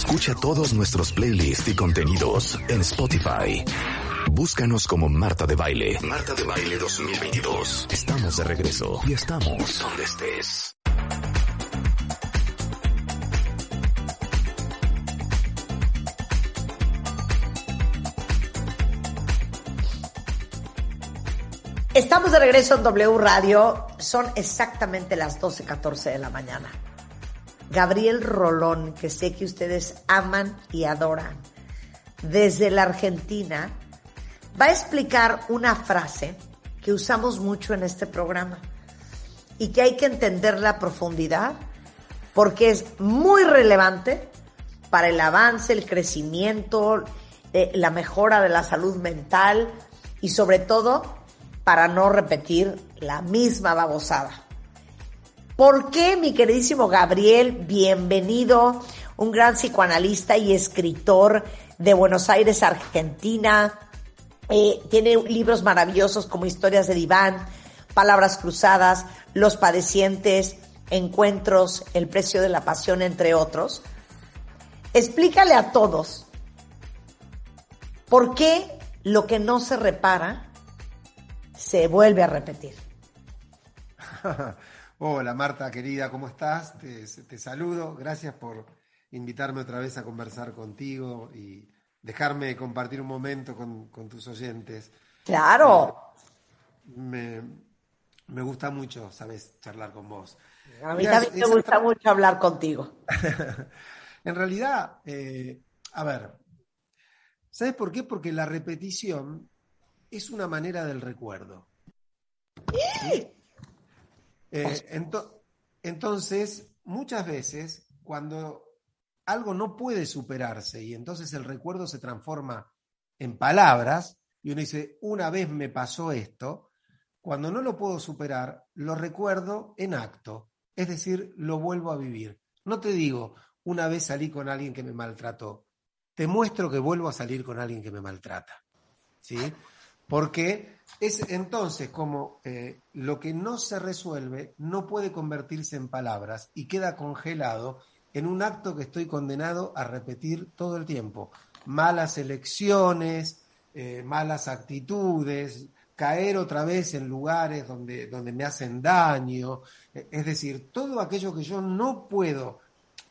Escucha todos nuestros playlists y contenidos en Spotify. Búscanos como Marta de Baile. Marta de Baile 2022. Estamos de regreso y estamos donde estés. Estamos de regreso en W Radio. Son exactamente las 12.14 de la mañana. Gabriel Rolón, que sé que ustedes aman y adoran, desde la Argentina, va a explicar una frase que usamos mucho en este programa y que hay que entenderla a profundidad porque es muy relevante para el avance, el crecimiento, eh, la mejora de la salud mental y sobre todo para no repetir la misma babosada. ¿Por qué, mi queridísimo Gabriel? Bienvenido, un gran psicoanalista y escritor de Buenos Aires, Argentina. Eh, tiene libros maravillosos como Historias de Diván, Palabras Cruzadas, Los Padecientes, Encuentros, El Precio de la Pasión, entre otros. Explícale a todos por qué lo que no se repara se vuelve a repetir. Hola Marta, querida, ¿cómo estás? Te, saludo. Gracias por invitarme otra vez a conversar contigo y dejarme compartir un momento con, tus oyentes. Claro. Me, gusta mucho, sabes, charlar con vos. A mí también me gusta mucho hablar contigo. en realidad, eh, a ver, ¿sabes por qué? Porque la repetición es una manera del recuerdo. Eh, entonces, muchas veces, cuando algo no puede superarse y entonces el recuerdo se transforma en palabras, y uno dice, una vez me pasó esto, cuando no lo puedo superar, lo recuerdo en acto, es decir, lo vuelvo a vivir. No te digo, una vez salí con alguien que me maltrató, te muestro que vuelvo a salir con alguien que me maltrata. ¿Sí? Porque es entonces como eh, lo que no se resuelve no puede convertirse en palabras y queda congelado en un acto que estoy condenado a repetir todo el tiempo. Malas elecciones, eh, malas actitudes, caer otra vez en lugares donde, donde me hacen daño, eh, es decir, todo aquello que yo no puedo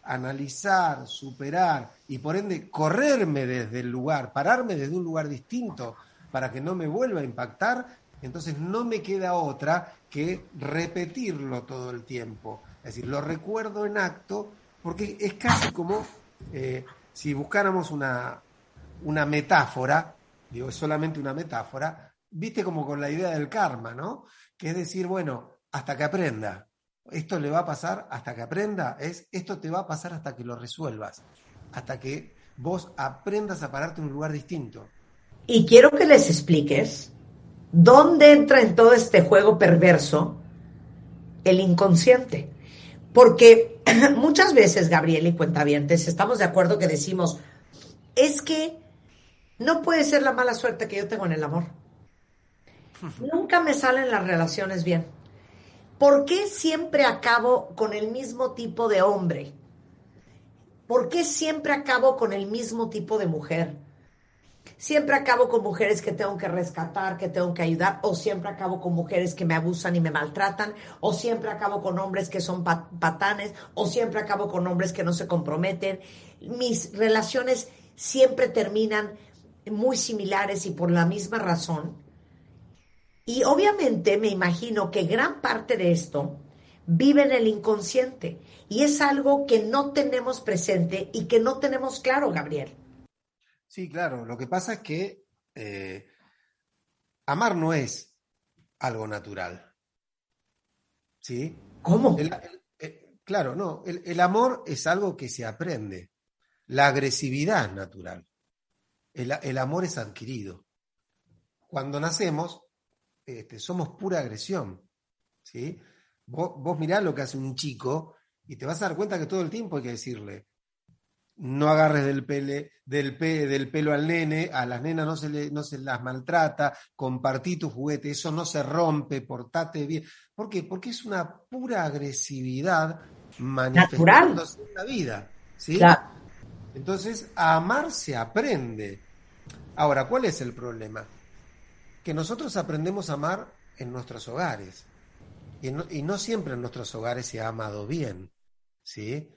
analizar, superar y por ende correrme desde el lugar, pararme desde un lugar distinto para que no me vuelva a impactar, entonces no me queda otra que repetirlo todo el tiempo. Es decir, lo recuerdo en acto porque es casi como eh, si buscáramos una, una metáfora, digo, es solamente una metáfora, viste como con la idea del karma, ¿no? Que es decir, bueno, hasta que aprenda. Esto le va a pasar hasta que aprenda, es esto te va a pasar hasta que lo resuelvas, hasta que vos aprendas a pararte en un lugar distinto. Y quiero que les expliques dónde entra en todo este juego perverso el inconsciente. Porque muchas veces, Gabriel y Cuentavientes, estamos de acuerdo que decimos, es que no puede ser la mala suerte que yo tengo en el amor. Nunca me salen las relaciones bien. ¿Por qué siempre acabo con el mismo tipo de hombre? ¿Por qué siempre acabo con el mismo tipo de mujer? Siempre acabo con mujeres que tengo que rescatar, que tengo que ayudar, o siempre acabo con mujeres que me abusan y me maltratan, o siempre acabo con hombres que son patanes, o siempre acabo con hombres que no se comprometen. Mis relaciones siempre terminan muy similares y por la misma razón. Y obviamente me imagino que gran parte de esto vive en el inconsciente y es algo que no tenemos presente y que no tenemos claro, Gabriel. Sí, claro. Lo que pasa es que eh, amar no es algo natural. ¿Sí? ¿Cómo? Eh, claro, no. El, amor es algo que se aprende. La agresividad es natural. El, amor es adquirido. Cuando nacemos, este, somos pura agresión. ¿sí? Vos, vos mirás lo que hace un chico y te vas a dar cuenta que todo el tiempo hay que decirle, no agarres del, pele, del, del pelo al nene, a las nenas no se, le, no se las maltrata, compartí tu juguete, eso no se rompe, portate bien. ¿Por qué? Porque es una pura agresividad manifestándose en la vida. ¿sí? Entonces, a amar se aprende. Ahora, ¿cuál es el problema? Que nosotros aprendemos a amar en nuestros hogares. Y no, y no siempre en nuestros hogares se ha amado bien. ¿sí?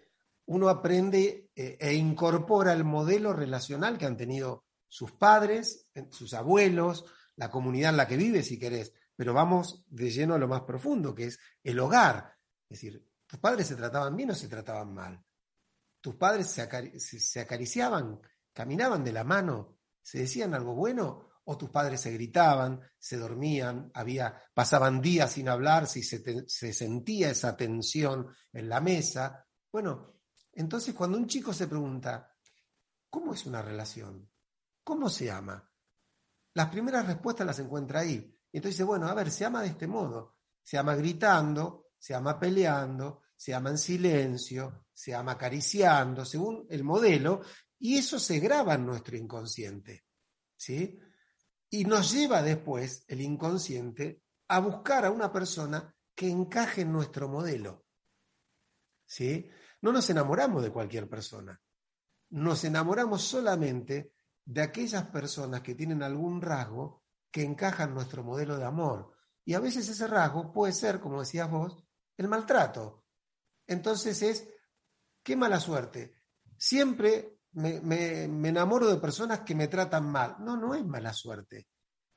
Uno aprende eh, e incorpora el modelo relacional que han tenido sus padres, sus abuelos, la comunidad en la que vive, si querés. Pero vamos de lleno a lo más profundo, que es el hogar. Es decir, ¿tus padres se trataban bien o se trataban mal? ¿Tus padres se, acariciaban, caminaban de la mano, se decían algo bueno? ¿O tus padres se gritaban, se dormían, había, pasaban días sin hablar, si se, se sentía esa tensión en la mesa? Bueno, entonces cuando un chico se pregunta, ¿cómo es una relación? ¿Cómo se ama? Las primeras respuestas las encuentra ahí. Y entonces dice, bueno, a ver, se ama de este modo. Se ama gritando, se ama peleando, se ama en silencio, se ama acariciando, según el modelo, y eso se graba en nuestro inconsciente. ¿Sí? Y nos lleva después, el inconsciente, a buscar a una persona que encaje en nuestro modelo. ¿Sí? No nos enamoramos de cualquier persona. Nos enamoramos solamente de aquellas personas que tienen algún rasgo que encaja en nuestro modelo de amor. Y a veces ese rasgo puede ser, como decías vos, el maltrato. Entonces es, qué mala suerte. Siempre me, me, enamoro de personas que me tratan mal. No, no es mala suerte.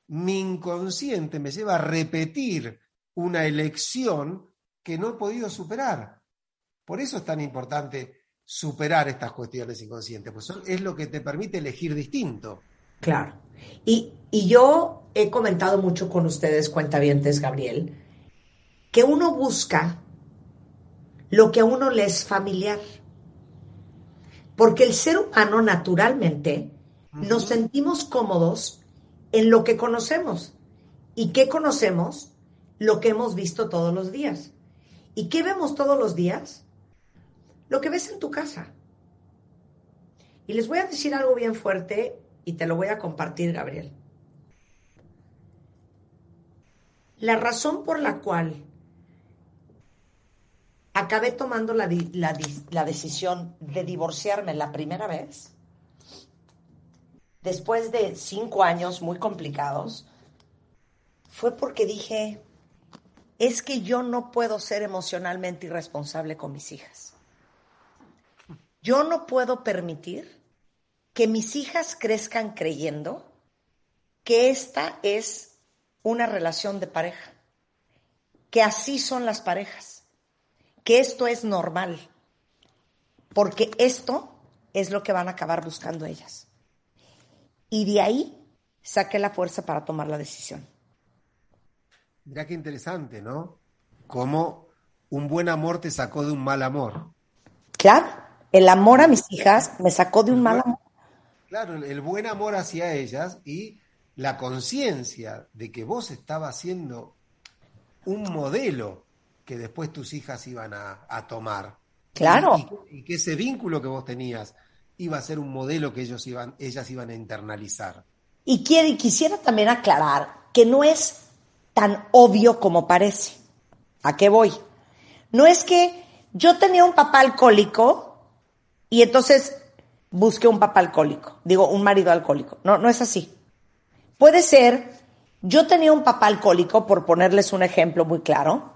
Mi inconsciente me lleva a repetir una elección que no he podido superar. Por eso es tan importante superar estas cuestiones inconscientes, pues es lo que te permite elegir distinto. Claro. Y, y yo he comentado mucho con ustedes, cuentavientes, Gabriel, que uno busca lo que a uno le es familiar. Porque el ser humano naturalmente nos sentimos cómodos en lo que conocemos. ¿Y qué conocemos? Lo que hemos visto todos los días. ¿Y qué vemos todos los días? Lo que ves en tu casa. Y les voy a decir algo bien fuerte y te lo voy a compartir, Gabriel. La razón por la cual acabé tomando la, decisión de divorciarme la primera vez, después de cinco años muy complicados, fue porque dije, es que yo no puedo ser emocionalmente irresponsable con mis hijas. Yo no puedo permitir que mis hijas crezcan creyendo que esta es una relación de pareja, que así son las parejas, que esto es normal, porque esto es lo que van a acabar buscando ellas. Y de ahí saqué la fuerza para tomar la decisión. Mira qué interesante, ¿no? Cómo un buen amor te sacó de un mal amor. Claro. El amor a mis hijas me sacó de un mal amor. Claro, el buen amor hacia ellas y la conciencia de que vos estabas siendo un modelo que después tus hijas iban a, tomar. Claro. Y, que ese vínculo que vos tenías iba a ser un modelo que ellos iban, ellas iban a internalizar. Y quisiera también aclarar que no es tan obvio como parece. ¿A qué voy? No es que yo tenía un papá alcohólico y entonces busque un papá alcohólico, digo, un marido alcohólico. No, no es así. Puede ser, yo tenía un papá alcohólico, por ponerles un ejemplo muy claro,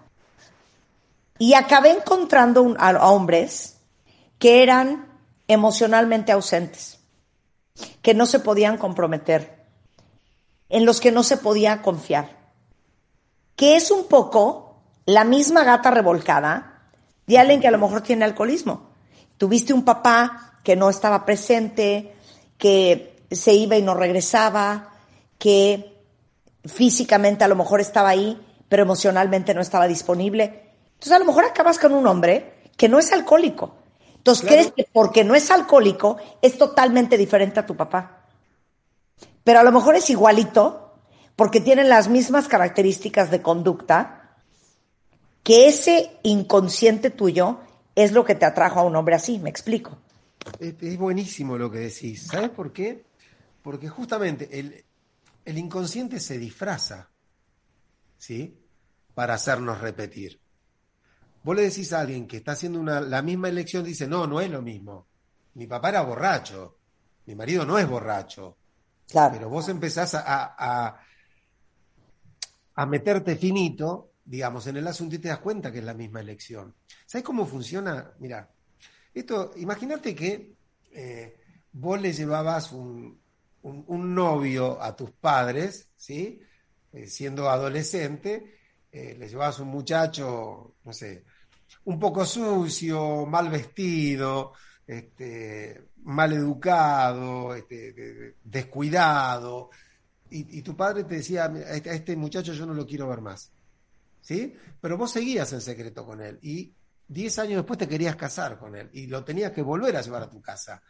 y acabé encontrando a hombres que eran emocionalmente ausentes, que no se podían comprometer, en los que no se podía confiar, que es un poco la misma gata revolcada de alguien que a lo mejor tiene alcoholismo. Tuviste un papá que no estaba presente, que se iba y no regresaba, que físicamente a lo mejor estaba ahí, pero emocionalmente no estaba disponible. Entonces a lo mejor acabas con un hombre que no es alcohólico. Entonces crees que porque no es alcohólico es totalmente diferente a tu papá. Pero a lo mejor es igualito porque tienen las mismas características de conducta que ese inconsciente tuyo es lo que te atrajo a un hombre así, me explico. Es, buenísimo lo que decís. ¿Sabes por qué? Porque justamente el, el inconsciente se disfraza, ¿sí? Para hacernos repetir. Vos le decís a alguien que está haciendo una, la misma elección, dice, no, no es lo mismo. mi papá era borracho, mi marido no es borracho. Claro. Pero vos empezás a, a, a meterte finito, digamos, en el asunto y te das cuenta que es la misma elección. ¿Sabes cómo funciona? Mira, esto, imagínate que eh, vos le llevabas un, un, novio a tus padres, ¿sí? Eh, siendo adolescente, eh, le llevabas un muchacho, no sé, un poco sucio, mal vestido, este, mal educado, este, descuidado, y, tu padre te decía, este, a este muchacho yo no lo quiero ver más. ¿Sí? Pero vos seguías en secreto con él y diez años después te querías casar con él y lo tenías que volver a llevar a tu casa.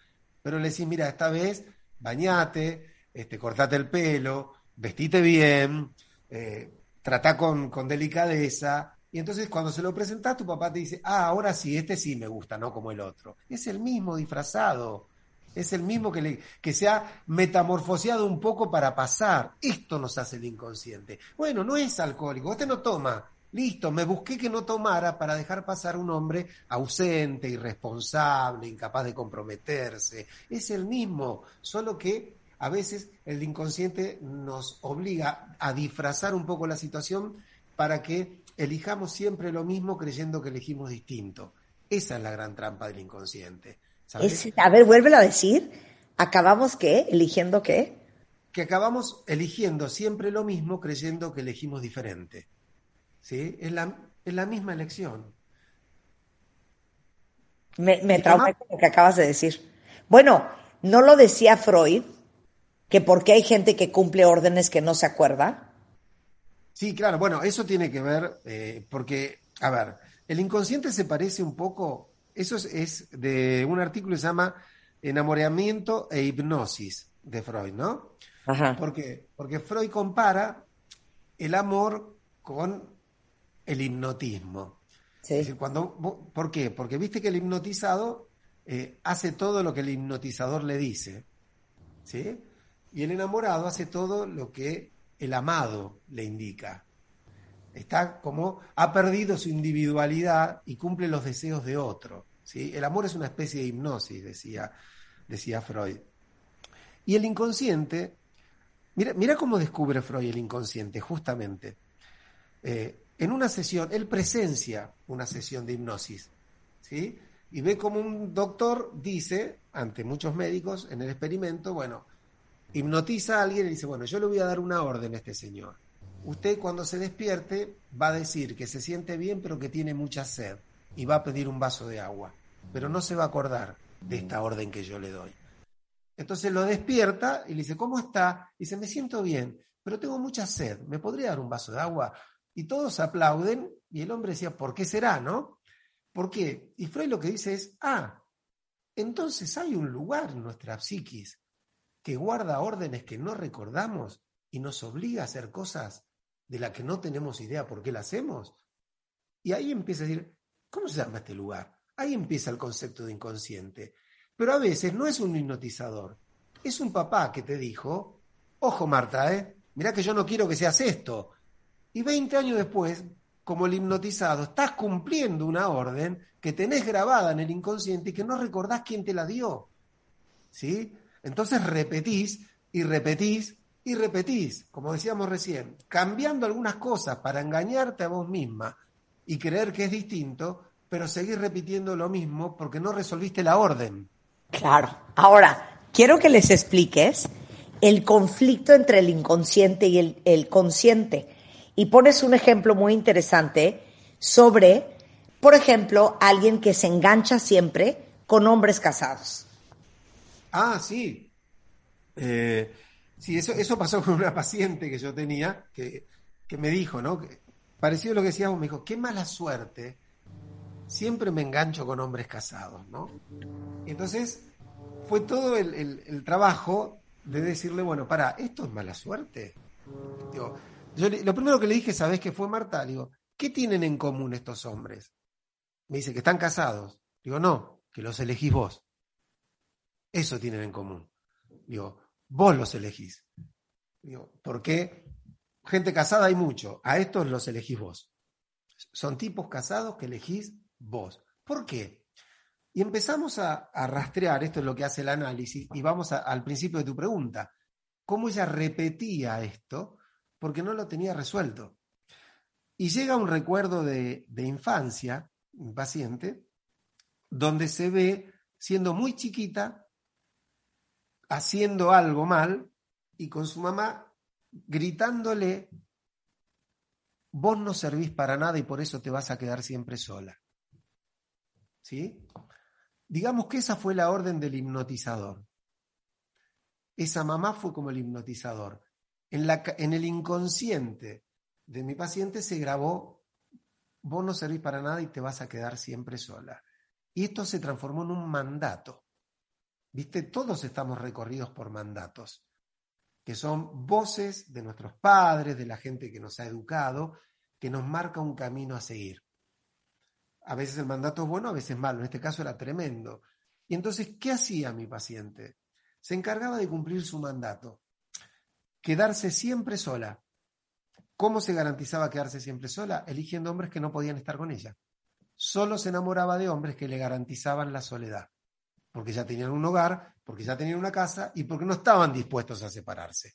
Pero le decís, mira, esta vez bañate, este, cortate el pelo, vestite bien, eh, trata con, con delicadeza, y entonces cuando se lo presentás, tu papá te dice, ah, ahora sí, este sí me gusta, no como el otro. Es el mismo disfrazado, es el mismo que, le, que se ha metamorfoseado un poco para pasar. Esto nos hace el inconsciente. Bueno, no es alcohólico, usted no toma. Listo, me busqué que no tomara para dejar pasar un hombre ausente, irresponsable, incapaz de comprometerse. Es el mismo, solo que a veces el inconsciente nos obliga a disfrazar un poco la situación para que elijamos siempre lo mismo creyendo que elegimos distinto. Esa es la gran trampa del inconsciente. A ver, vuélvelo a decir. ¿Acabamos qué? ¿Eligiendo qué? Que acabamos eligiendo siempre lo mismo creyendo que elegimos diferente. ¿Sí? Es la, es la misma elección. Me, me traumé con lo que acabas de decir. Bueno, ¿no lo decía Freud? Que porque hay gente que cumple órdenes que no se acuerda. Sí, claro, bueno, eso tiene que ver, eh, porque, a ver, el inconsciente se parece un poco, eso es, es, de un artículo que se llama Enamoramiento e Hipnosis de Freud, ¿no? Ajá. ¿Por qué? Porque Freud compara el amor con el hipnotismo. Sí. Es decir, cuando, ¿Por qué? Porque viste que el hipnotizado eh, hace todo lo que el hipnotizador le dice, ¿sí? Y el enamorado hace todo lo que el amado le indica. Está como, ha perdido su individualidad y cumple los deseos de otro. ¿sí? El amor es una especie de hipnosis, decía, decía Freud. Y el inconsciente, mira, mira cómo descubre Freud el inconsciente, justamente. Eh, en una sesión, él presencia una sesión de hipnosis, ¿sí? Y ve como un doctor dice, ante muchos médicos en el experimento, bueno, hipnotiza a alguien y dice, bueno, yo le voy a dar una orden a este señor. Usted cuando se despierte va a decir que se siente bien pero que tiene mucha sed y va a pedir un vaso de agua, pero no se va a acordar de esta orden que yo le doy. Entonces lo despierta y le dice, ¿cómo está? Y dice, me siento bien, pero tengo mucha sed, ¿me podría dar un vaso de agua? Y todos aplauden y el hombre decía, ¿por qué será, no? ¿Por qué? Y Freud lo que dice es, ah, entonces hay un lugar en nuestra psiquis que guarda órdenes que no recordamos y nos obliga a hacer cosas de las que no tenemos idea por qué las hacemos. Y ahí empieza a decir, ¿cómo se llama este lugar? Ahí empieza el concepto de inconsciente. Pero a veces no es un hipnotizador, es un papá que te dijo, ojo Marta, ¿eh? mirá que yo no quiero que seas esto. Y 20 años después, como el hipnotizado, estás cumpliendo una orden que tenés grabada en el inconsciente y que no recordás quién te la dio. ¿Sí? Entonces repetís y repetís y repetís, como decíamos recién, cambiando algunas cosas para engañarte a vos misma y creer que es distinto, pero seguir repitiendo lo mismo porque no resolviste la orden. Claro. Ahora, quiero que les expliques el conflicto entre el inconsciente y el, el consciente. Y pones un ejemplo muy interesante sobre, por ejemplo, alguien que se engancha siempre con hombres casados. Ah, sí. Eh, sí, eso, eso pasó con una paciente que yo tenía, que, que me dijo, ¿no? Que, parecido a lo que decíamos, me dijo, qué mala suerte, siempre me engancho con hombres casados, ¿no? entonces fue todo el, el, trabajo de decirle, bueno, para, ¿esto es mala suerte? Yo, lo primero que le dije, ¿sabés qué fue, Marta? Digo, ¿qué tienen en común estos hombres? Me dice que están casados. Digo, no, que los elegís vos. Eso tienen en común. Digo, vos los elegís. Digo, ¿por qué? Gente casada hay mucho, a estos los elegís vos. Son tipos casados que elegís vos. ¿Por qué? Y empezamos a, rastrear, esto es lo que hace el análisis, y vamos al principio de tu pregunta, cómo ella repetía esto porque no lo tenía resuelto. Y llega un recuerdo de, de infancia, un paciente, donde se ve siendo muy chiquita, haciendo algo mal, y con su mamá gritándole, vos no servís para nada y por eso te vas a quedar siempre sola. ¿Sí? Digamos que esa fue la orden del hipnotizador. Esa mamá fue como el hipnotizador. En, la, en el inconsciente de mi paciente se grabó, vos no servís para nada y te vas a quedar siempre sola. Y esto se transformó en un mandato. ¿Viste? Todos estamos recorridos por mandatos, que son voces de nuestros padres, de la gente que nos ha educado, que nos marca un camino a seguir. A veces el mandato es bueno, a veces malo. En este caso era tremendo. Y entonces, ¿qué hacía mi paciente? Se encargaba de cumplir su mandato. Quedarse siempre sola. ¿Cómo se garantizaba quedarse siempre sola? Eligiendo hombres que no podían estar con ella. Solo se enamoraba de hombres que le garantizaban la soledad. Porque ya tenían un hogar, porque ya tenían una casa y porque no estaban dispuestos a separarse.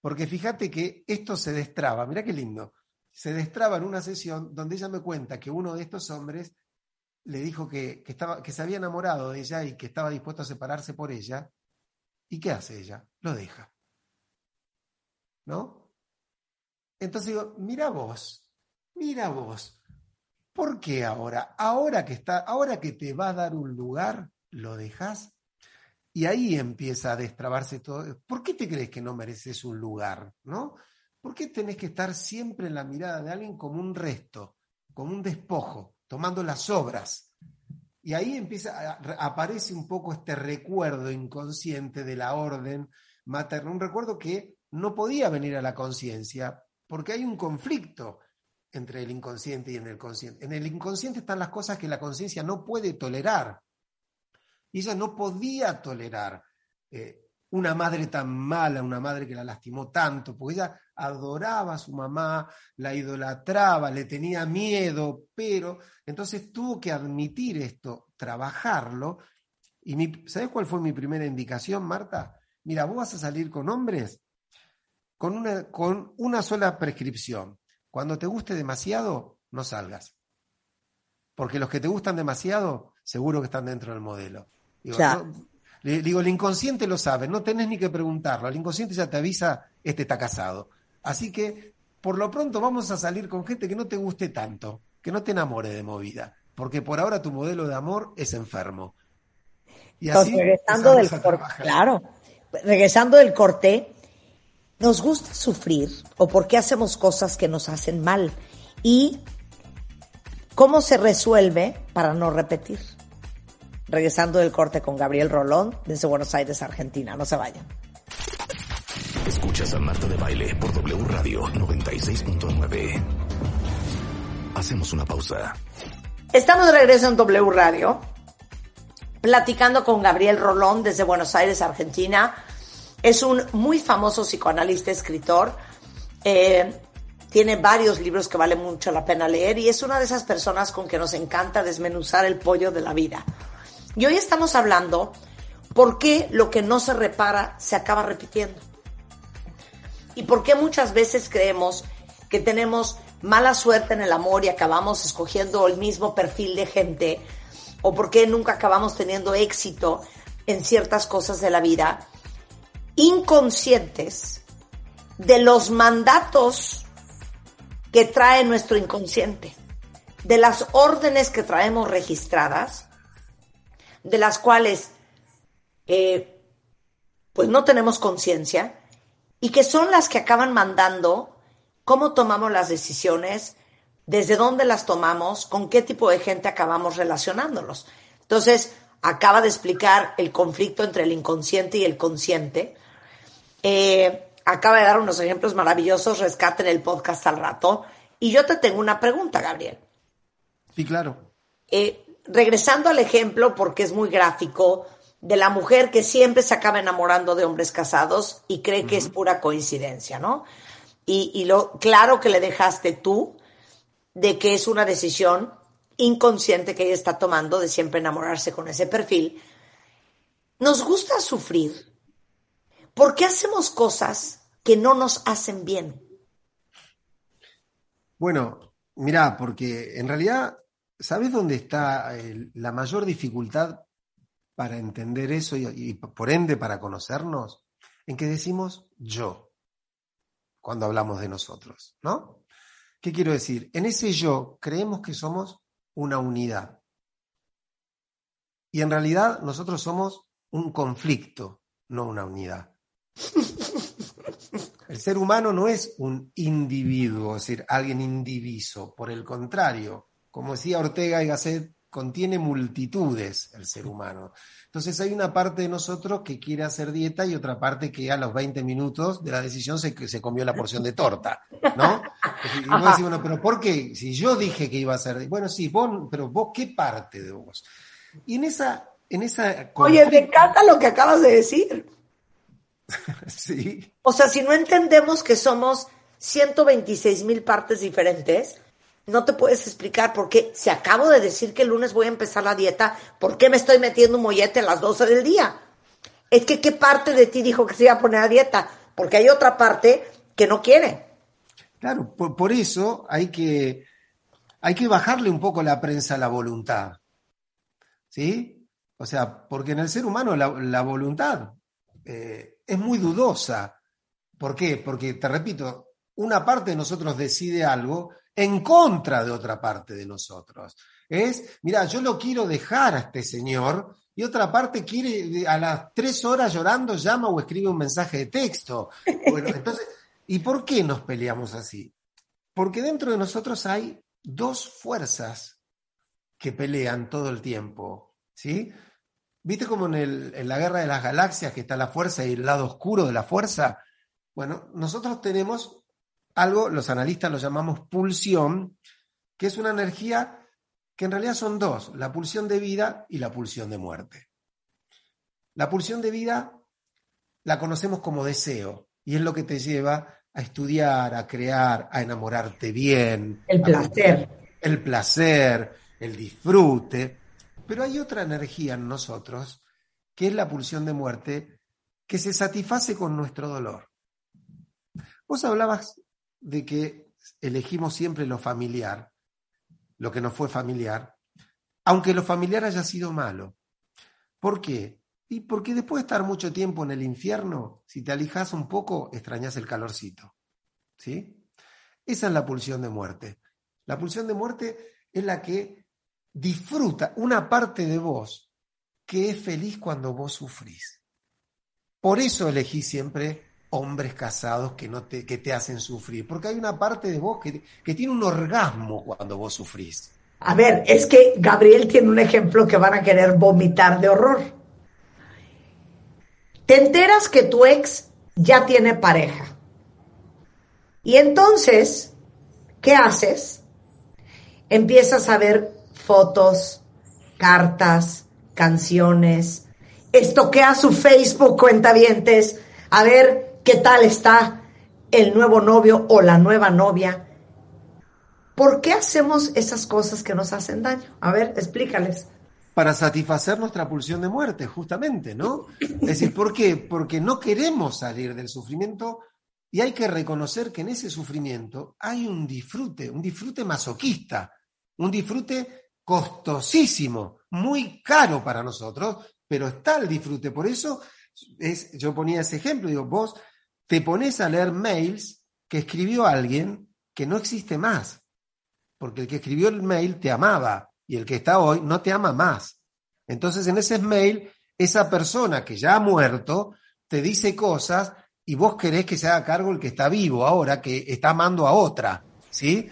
Porque fíjate que esto se destraba, mira qué lindo se destraba en una sesión donde ella me cuenta que uno de estos hombres le dijo que, estaba, que se había enamorado de ella y que estaba dispuesto a separarse por ella. ¿Y qué hace ella? Lo deja. ¿No? Entonces digo, mira vos, mira vos, ¿por qué ahora? Ahora que está, ahora que te va a dar un lugar, lo dejas. Y ahí empieza a destrabarse todo. ¿Por qué te crees que no mereces un lugar? ¿No? ¿Por qué tenés que estar siempre en la mirada de alguien como un resto, como un despojo, tomando las obras? Y ahí empieza, aparece un poco este recuerdo inconsciente de la orden materna, un recuerdo que no podía venir a la conciencia, porque hay un conflicto entre el inconsciente y en el consciente. En el inconsciente están las cosas que la conciencia no puede tolerar. Y ella no podía tolerar eh, una madre tan mala, una madre que la lastimó tanto, porque ella adoraba a su mamá, la idolatraba, le tenía miedo, pero entonces tuvo que admitir esto, trabajarlo. Y mi, ¿sabes cuál fue mi primera indicación, Marta? Mira, vos vas a salir con hombres con una, con una sola prescripción. Cuando te guste demasiado, no salgas. Porque los que te gustan demasiado, seguro que están dentro del modelo. Digo, digo, el inconsciente lo sabe, no tenés ni que preguntarlo. El inconsciente ya te avisa, este está casado. Así que, por lo pronto, vamos a salir con gente que no te guste tanto, que no te enamore de movida, porque por ahora tu modelo de amor es enfermo. Y así, regresando del corte, claro, regresando del corte, nos gusta sufrir o por qué hacemos cosas que nos hacen mal y cómo se resuelve para no repetir. Regresando del corte con Gabriel Rolón desde Buenos Aires, Argentina. No se vayan. Escuchas a Marta de Baile por W Radio 96.9. Hacemos una pausa. Estamos de regreso en W Radio, platicando con Gabriel Rolón desde Buenos Aires, Argentina. Es un muy famoso psicoanalista, escritor. Eh, tiene varios libros que vale mucho la pena leer y es una de esas personas con que nos encanta desmenuzar el pollo de la vida. Y hoy estamos hablando por qué lo que no se repara se acaba repitiendo. ¿Y por qué muchas veces creemos que tenemos mala suerte en el amor y acabamos escogiendo el mismo perfil de gente? ¿O por qué nunca acabamos teniendo éxito en ciertas cosas de la vida? Inconscientes de los mandatos que trae nuestro inconsciente, de las órdenes que traemos registradas, de las cuales eh, pues no tenemos conciencia y que son las que acaban mandando cómo tomamos las decisiones, desde dónde las tomamos, con qué tipo de gente acabamos relacionándolos. Entonces, acaba de explicar el conflicto entre el inconsciente y el consciente. Eh, acaba de dar unos ejemplos maravillosos, rescate en el podcast al rato. Y yo te tengo una pregunta, Gabriel. Sí, claro. Eh, regresando al ejemplo, porque es muy gráfico, de la mujer que siempre se acaba enamorando de hombres casados y cree que es pura coincidencia, ¿no? Y, lo claro que le dejaste tú de que es una decisión inconsciente que ella está tomando de siempre enamorarse con ese perfil, nos gusta sufrir. ¿Por qué hacemos cosas que no nos hacen bien? Bueno, mira, porque en realidad, ¿sabes dónde está la mayor dificultad para entender eso y, por ende para conocernos? En que decimos yo cuando hablamos de nosotros, ¿no? ¿Qué quiero decir? En ese yo creemos que somos una unidad. Y en realidad nosotros somos un conflicto, no una unidad. El ser humano no es un individuo, es decir, alguien indiviso. Por el contrario, como decía Ortega y Gasset, contiene multitudes el ser humano. Entonces hay una parte de nosotros que quiere hacer dieta y otra parte que a los 20 minutos de la decisión se, se comió la porción de torta, ¿no? Y vos decís, bueno, pero ¿por qué? Si yo dije que iba a hacer, bueno, sí, vos, pero vos, ¿qué parte de vos? Y en esa... En esa Oye, me encanta lo que acabas de decir. sí. O sea, si no entendemos que somos 126 mil partes diferentes, no te puedes explicar por qué, si acabo de decir que el lunes voy a empezar la dieta, ¿por qué me estoy metiendo un mollete a las 12 del día? Es que, ¿qué parte de ti dijo que se iba a poner a dieta? Porque hay otra parte que no quiere. Claro, por, eso hay que, hay que bajarle un poco la prensa a la voluntad. ¿Sí? O sea, porque en el ser humano la, voluntad eh, es muy dudosa. ¿Por qué? Porque, te repito, una parte de nosotros decide algo en contra de otra parte de nosotros. Es, mira, yo lo quiero dejar a este señor y otra parte quiere, a las tres horas llorando, llama o escribe un mensaje de texto. Bueno, entonces, ¿y por qué nos peleamos así? Porque dentro de nosotros hay dos fuerzas que pelean todo el tiempo, ¿sí? ¿Viste como en, en la guerra de las galaxias que está la fuerza y el lado oscuro de la fuerza? Bueno, nosotros tenemos algo, los analistas lo llamamos pulsión, que es una energía que en realidad son dos, la pulsión de vida y la pulsión de muerte. La pulsión de vida la conocemos como deseo y es lo que te lleva a estudiar, a crear, a enamorarte bien. El placer. El placer, el disfrute. Pero hay otra energía en nosotros, que es la pulsión de muerte, que se satisface con nuestro dolor. Vos hablabas de que elegimos siempre lo familiar, lo que nos fue familiar, aunque lo familiar haya sido malo. ¿Por qué? Y porque después de estar mucho tiempo en el infierno, si te alijas un poco, extrañas el calorcito. ¿Sí? Esa es la pulsión de muerte. La pulsión de muerte es la que disfruta una parte de vos que es feliz cuando vos sufrís. Por eso elegí siempre hombres casados que, no te, que te hacen sufrir, porque hay una parte de vos que, que tiene un orgasmo cuando vos sufrís. A ver, es que Gabriel tiene un ejemplo que van a querer vomitar de horror. Te enteras que tu ex ya tiene pareja. Y entonces, ¿qué haces? Empiezas a ver fotos, cartas, canciones, estoquea su Facebook, cuentavientes, a ver qué tal está el nuevo novio o la nueva novia. ¿Por qué hacemos esas cosas que nos hacen daño? A ver, explícales. Para satisfacer nuestra pulsión de muerte, justamente, ¿no? Es decir, ¿por qué? Porque no queremos salir del sufrimiento y hay que reconocer que en ese sufrimiento hay un disfrute, un disfrute masoquista, un disfrute costosísimo, muy caro para nosotros, pero está el disfrute. Por eso es, yo ponía ese ejemplo, digo, vos te pones a leer mails que escribió alguien que no existe más, porque el que escribió el mail te amaba y el que está hoy no te ama más. Entonces en ese mail, esa persona que ya ha muerto te dice cosas y vos querés que se haga cargo el que está vivo ahora, que está amando a otra, ¿sí?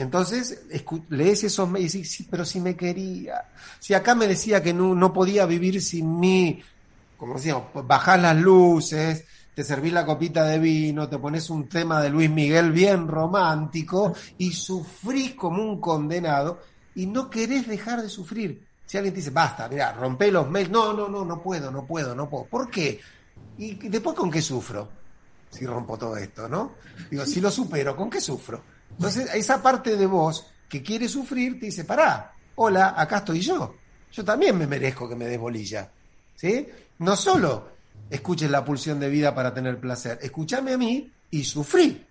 Entonces, lees esos y dices, sí, pero si me quería, si acá me decía que no, no podía vivir sin mí, como decíamos, bajás las luces, te servís la copita de vino, te pones un tema de Luis Miguel bien romántico y sufrís como un condenado y no querés dejar de sufrir. Si alguien te dice, basta, mira, rompe los mails, no, no, no, no puedo, no puedo, no puedo. ¿Por qué? ¿Y después con qué sufro? Si rompo todo esto, ¿no? Digo, si lo supero, ¿con qué sufro? Entonces, esa parte de vos que quiere sufrir te dice, pará, hola, acá estoy yo. Yo también me merezco que me des bolilla. ¿Sí? No solo escuches la pulsión de vida para tener placer, escúchame a mí y sufrí.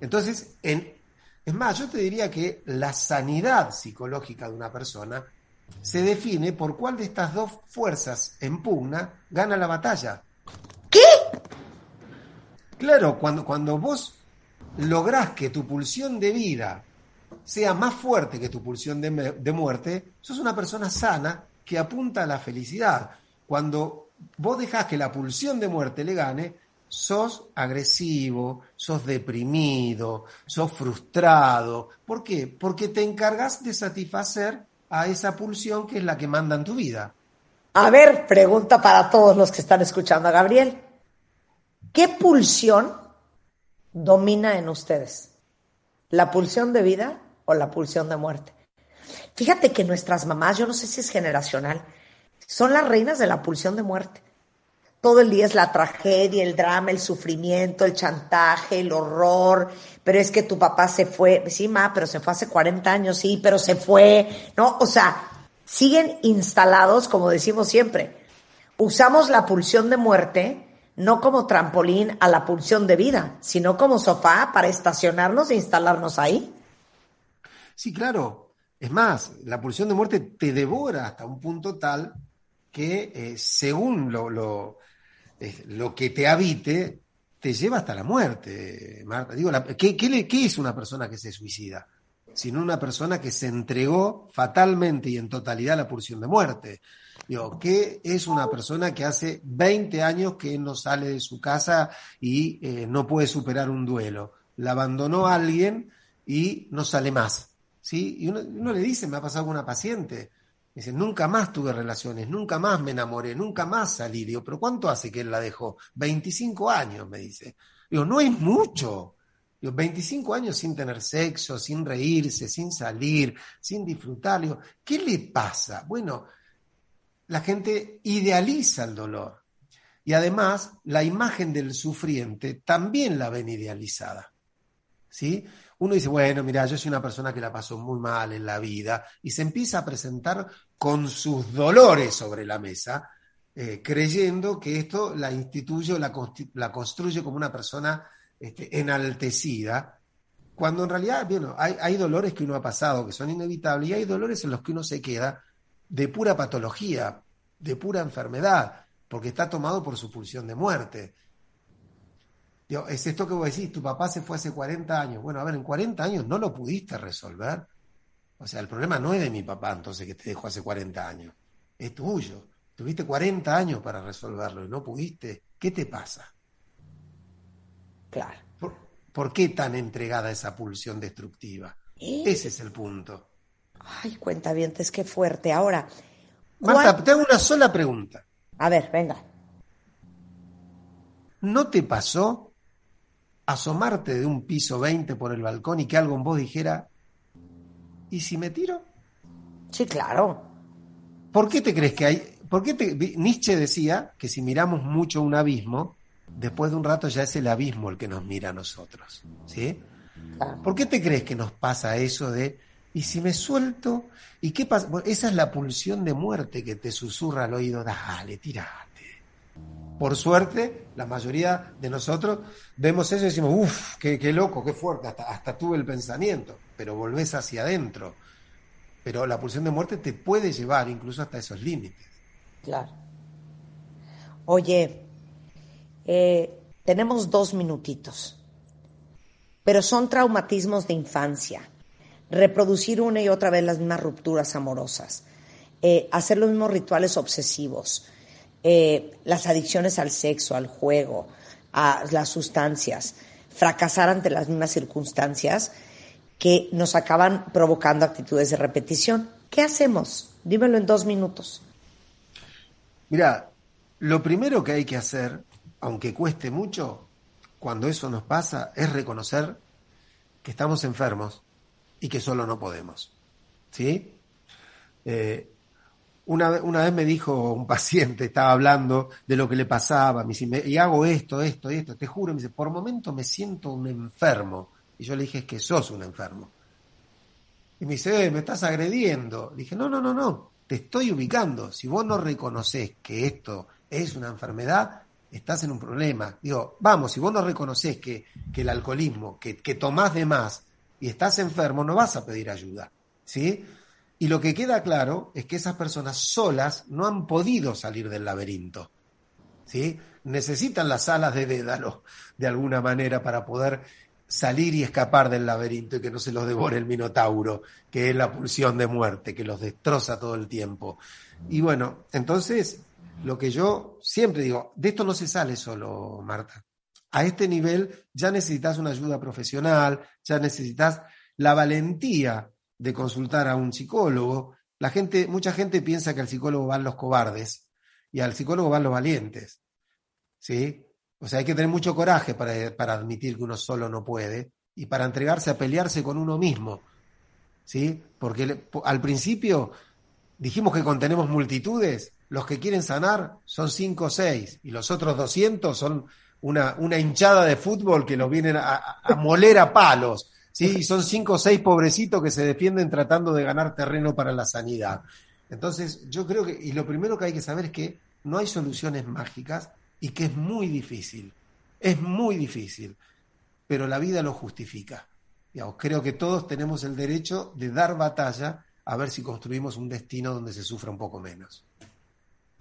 Entonces, en, es más, yo te diría que la sanidad psicológica de una persona se define por cuál de estas dos fuerzas en pugna gana la batalla. ¿Qué? Claro, cuando, cuando vos lográs que tu pulsión de vida sea más fuerte que tu pulsión de, de, muerte, sos una persona sana que apunta a la felicidad. Cuando vos dejás que la pulsión de muerte le gane, sos agresivo, sos deprimido, sos frustrado. ¿Por qué? Porque te encargas de satisfacer a esa pulsión que es la que manda en tu vida. A ver, pregunta para todos los que están escuchando a Gabriel. ¿Qué pulsión domina en ustedes? ¿La pulsión de vida o la pulsión de muerte? Fíjate que nuestras mamás, yo no sé si es generacional, son las reinas de la pulsión de muerte. Todo el día es la tragedia, el drama, el sufrimiento, el chantaje, el horror. Pero es que tu papá se fue, sí, ma, pero se fue hace 40 años, sí, pero se fue, ¿no? O sea, siguen instalados, como decimos siempre. Usamos la pulsión de muerte no como trampolín a la pulsión de vida, sino como sofá para estacionarnos e instalarnos ahí. Sí, claro. Es más, la pulsión de muerte te devora hasta un punto tal que eh, según lo, lo, lo que te habite, te lleva hasta la muerte, Marta. Digo, ¿qué, qué, es una persona que se suicida? Sino una persona que se entregó fatalmente y en totalidad a la pulsión de muerte. Digo, ¿qué es una persona que hace 20 años que no sale de su casa y eh, no puede superar un duelo? La abandonó alguien y no sale más. ¿sí? Y uno, uno le dice, me ha pasado con una paciente, Dice, nunca más tuve relaciones, nunca más me enamoré, nunca más salí. Digo, pero ¿cuánto hace que él la dejó? 25 años, me dice. Digo, no es mucho. Digo, 25 años sin tener sexo, sin reírse, sin salir, sin disfrutar. Digo, ¿qué le pasa? Bueno, la gente idealiza el dolor. Y además, la imagen del sufriente también la ven idealizada. ¿Sí? uno dice, bueno, mira, yo soy una persona que la pasó muy mal en la vida y se empieza a presentar con sus dolores sobre la mesa, eh, creyendo que esto la instituye o la, construye como una persona este, enaltecida, cuando en realidad, bueno, hay, hay dolores que uno ha pasado que son inevitables y hay dolores en los que uno se queda de pura patología, de pura enfermedad, porque está tomado por su pulsión de muerte es esto que vos decís, tu papá se fue hace 40 años. Bueno, a ver, en 40 años no lo pudiste resolver. O sea, el problema no es de mi papá entonces que te dejó hace 40 años, es tuyo. Tuviste 40 años para resolverlo y no pudiste. ¿Qué te pasa? Claro. ¿Por, qué tan entregada esa pulsión destructiva? Ese es el punto. Ay, cuenta bien, es que fuerte. Ahora. Marta, te hago una sola pregunta. A ver, venga. ¿No te pasó asomarte de un piso 20 por el balcón y que algo en vos dijera, ¿y si me tiro? Sí, claro. ¿Por qué te crees que hay? ¿Por qué te, Nietzsche decía que si miramos mucho un abismo, después de un rato ya es el abismo el que nos mira a nosotros, ¿sí? ¿Por qué te crees que nos pasa eso de ¿y si me suelto? ¿Y qué pasa? esa es la pulsión de muerte que te susurra al oído, dale, tirate. Por suerte, la mayoría de nosotros vemos eso y decimos, uff, qué, loco, qué fuerte, hasta, hasta tuve el pensamiento, pero volvés hacia adentro. Pero la pulsión de muerte te puede llevar incluso hasta esos límites. Claro. Oye, eh, tenemos dos minutitos, pero son traumatismos de infancia. Reproducir una y otra vez las mismas rupturas amorosas, eh, hacer los mismos rituales obsesivos, eh, las adicciones al sexo, al juego, a las sustancias, fracasar ante las mismas circunstancias que nos acaban provocando actitudes de repetición. ¿Qué hacemos? Dímelo en dos minutos. Mira, lo primero que hay que hacer, aunque cueste mucho, cuando eso nos pasa, es reconocer que estamos enfermos y que solo no podemos. ¿Sí? Eh, una, vez me dijo un paciente, estaba hablando de lo que le pasaba, me dice, y hago esto, esto, esto, te juro, me dice, por momento me siento un enfermo. Y yo le dije, es que sos un enfermo. Y me dice, eh, me estás agrediendo. dije, no, no, no, no, te estoy ubicando. Si vos no reconoces que esto es una enfermedad, estás en un problema. Digo, vamos, si vos no reconoces que, que el alcoholismo, que, que tomás de más y estás enfermo, no vas a pedir ayuda. ¿Sí? Y lo que queda claro es que esas personas solas no han podido salir del laberinto. ¿Sí? Necesitan las alas de Dédalo de alguna manera para poder salir y escapar del laberinto y que no se los devore el minotauro, que es la pulsión de muerte, que los destroza todo el tiempo. Y bueno, entonces, lo que yo siempre digo, de esto no se sale solo, Marta. A este nivel ya necesitas una ayuda profesional, ya necesitas la valentía de consultar a un psicólogo. La gente, mucha gente piensa que al psicólogo van los cobardes y al psicólogo van los valientes. ¿Sí? O sea, hay que tener mucho coraje para, para admitir que uno solo no puede y para entregarse a pelearse con uno mismo. ¿Sí? Porque al principio dijimos que contenemos multitudes, los que quieren sanar son cinco o seis y los otros 200 son una, una hinchada de fútbol que los vienen a, moler a palos. ¿sí? Y son cinco o seis pobrecitos que se defienden tratando de ganar terreno para la sanidad. Entonces, yo creo que, y lo primero que hay que saber es que no hay soluciones mágicas y que es muy difícil, es muy difícil, pero la vida lo justifica. creo que todos tenemos el derecho de dar batalla a ver si construimos un destino donde se sufra un poco menos.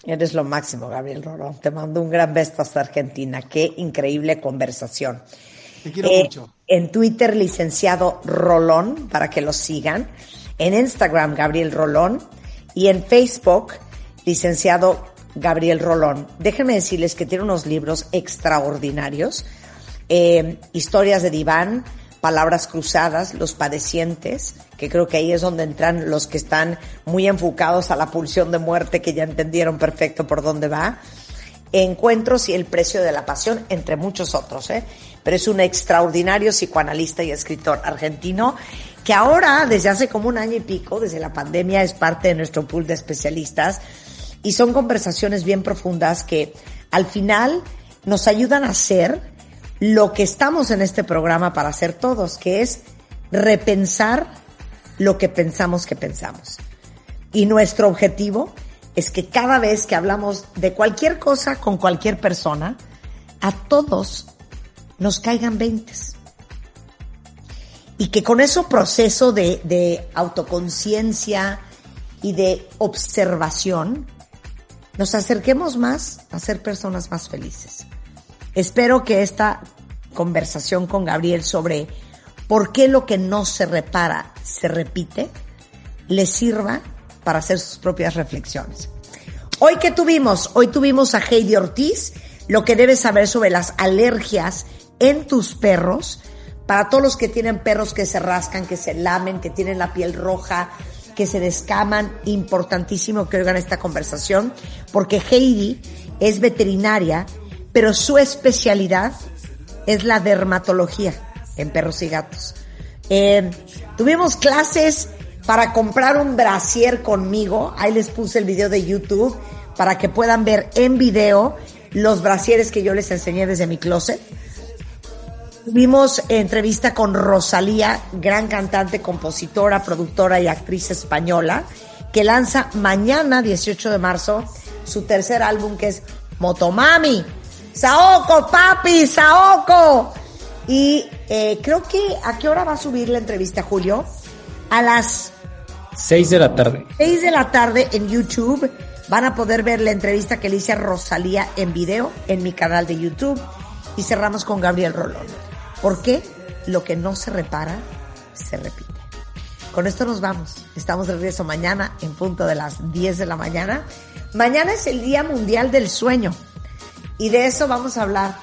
Eres lo máximo, Gabriel Rolón. Te mando un gran beso hasta Argentina. Qué increíble conversación. Te quiero eh, mucho. En Twitter, licenciado Rolón, para que lo sigan. En Instagram, Gabriel Rolón. Y en Facebook, licenciado Gabriel Rolón. Déjenme decirles que tiene unos libros extraordinarios. Eh, historias de diván, palabras cruzadas, los padecientes, que creo que ahí es donde entran los que están muy enfocados a la pulsión de muerte, que ya entendieron perfecto por dónde va. Encuentros y el precio de la pasión, entre muchos otros, ¿eh? Pero es un extraordinario psicoanalista y escritor argentino que ahora, desde hace como un año y pico, desde la pandemia, es parte de nuestro pool de especialistas y son conversaciones bien profundas que al final nos ayudan a hacer lo que estamos en este programa para hacer todos, que es repensar lo que pensamos que pensamos. Y nuestro objetivo es que cada vez que hablamos de cualquier cosa con cualquier persona, a todos nos caigan veintes. Y que con ese proceso de, de autoconciencia y de observación, nos acerquemos más a ser personas más felices. Espero que esta conversación con Gabriel sobre por qué lo que no se repara se repite, le sirva para hacer sus propias reflexiones. Hoy que tuvimos, hoy tuvimos a Heidi Ortiz, lo que debes saber sobre las alergias en tus perros, para todos los que tienen perros que se rascan, que se lamen, que tienen la piel roja, que se descaman, importantísimo que oigan esta conversación, porque Heidi es veterinaria, pero su especialidad es la dermatología en perros y gatos. Eh, tuvimos clases para comprar un brasier conmigo, ahí les puse el video de YouTube para que puedan ver en video los brasieres que yo les enseñé desde mi closet. Tuvimos entrevista con Rosalía, gran cantante, compositora, productora y actriz española, que lanza mañana, 18 de marzo, su tercer álbum que es Motomami. Saoko, papi, Saoko. Y eh, creo que, ¿a qué hora va a subir la entrevista, Julio? A las 6 de la tarde. 6 de la tarde en YouTube. Van a poder ver la entrevista que le hice a Rosalía en video en mi canal de YouTube. Y cerramos con Gabriel Rolón. ¿Por qué? Lo que no se repara, se repite. Con esto nos vamos. Estamos de regreso mañana en punto de las 10 de la mañana. Mañana es el Día Mundial del Sueño. Y de eso vamos a hablar.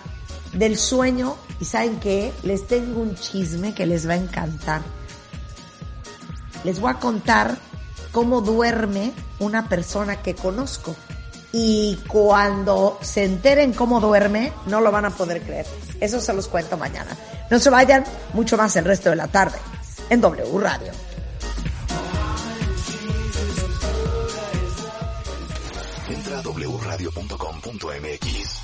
Del sueño. Y saben qué? Les tengo un chisme que les va a encantar. Les voy a contar cómo duerme una persona que conozco. Y cuando se enteren cómo duerme, no lo van a poder creer. Eso se los cuento mañana. No se vayan, mucho más el resto de la tarde en W Radio. Wradio.com.mx.